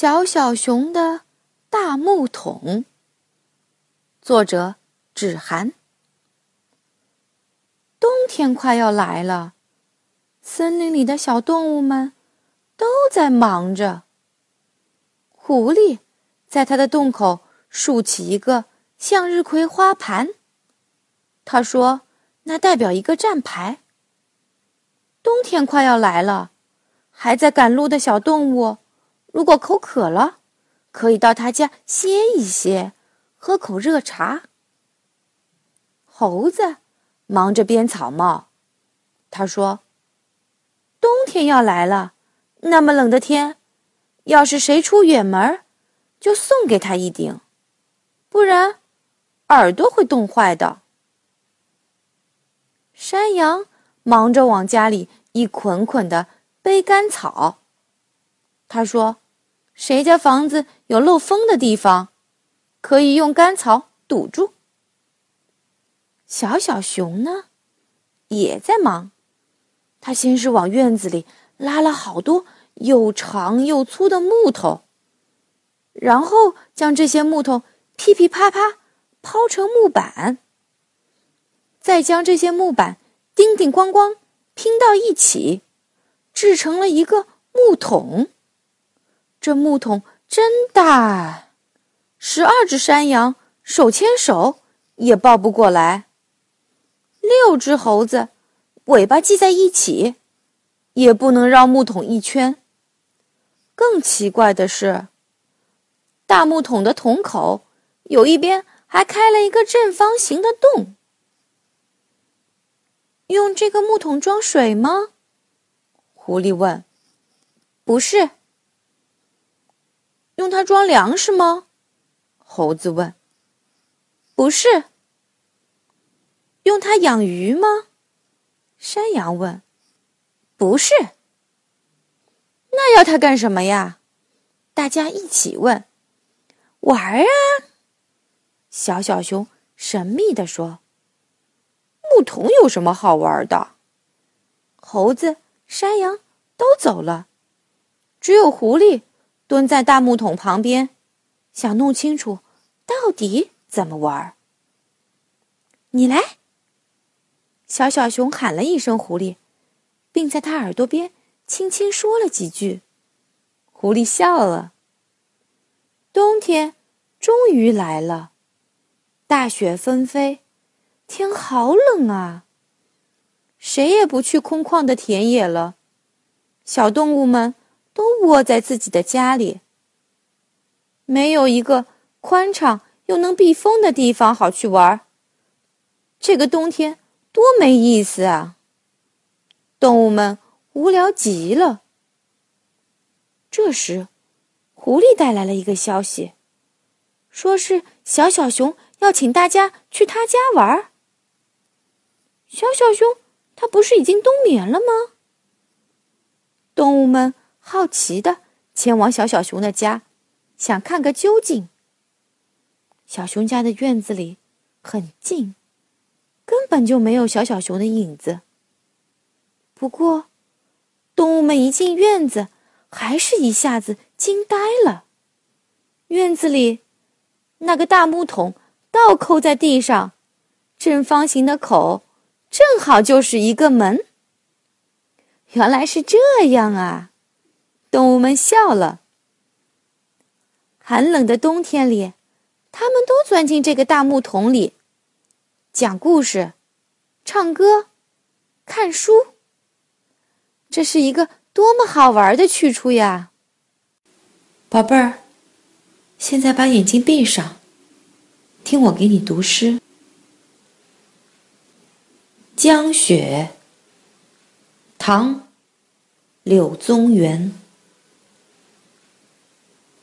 小小熊的大木桶，作者芷涵。冬天快要来了，森林里的小动物们都在忙着。狐狸在它的洞口竖起一个向日葵花盘，他说：“那代表一个站牌。”冬天快要来了，还在赶路的小动物。如果口渴了，可以到他家歇一歇，喝口热茶。猴子忙着编草帽，他说：“冬天要来了，那么冷的天，要是谁出远门，就送给他一顶，不然耳朵会冻坏的。”山羊忙着往家里一捆捆的背干草。他说：“谁家房子有漏风的地方，可以用干草堵住。”小小熊呢，也在忙。他先是往院子里拉了好多又长又粗的木头，然后将这些木头噼噼啪啪抛成木板，再将这些木板叮叮咣咣拼到一起，制成了一个木桶。这木桶真大，十二只山羊手牵手也抱不过来。六只猴子尾巴系在一起，也不能绕木桶一圈。更奇怪的是，大木桶的桶口有一边还开了一个正方形的洞。用这个木桶装水吗？狐狸问。不是。用它装粮食吗？猴子问。不是。用它养鱼吗？山羊问。不是。那要它干什么呀？大家一起问。玩啊！小小熊神秘地说。牧童有什么好玩的？猴子、山羊都走了，只有狐狸。蹲在大木桶旁边，想弄清楚到底怎么玩。你来，小小熊喊了一声“狐狸”，并在他耳朵边轻轻说了几句。狐狸笑了。冬天终于来了，大雪纷飞，天好冷啊！谁也不去空旷的田野了，小动物们。都窝在自己的家里，没有一个宽敞又能避风的地方好去玩。这个冬天多没意思啊！动物们无聊极了。这时，狐狸带来了一个消息，说是小小熊要请大家去他家玩。小小熊，他不是已经冬眠了吗？动物们。好奇的前往小小熊的家，想看个究竟。小熊家的院子里很静，根本就没有小小熊的影子。不过，动物们一进院子，还是一下子惊呆了。院子里那个大木桶倒扣在地上，正方形的口正好就是一个门。原来是这样啊！动物们笑了。寒冷的冬天里，他们都钻进这个大木桶里，讲故事、唱歌、看书。这是一个多么好玩的去处呀！宝贝儿，现在把眼睛闭上，听我给你读诗。《江雪》，唐·柳宗元。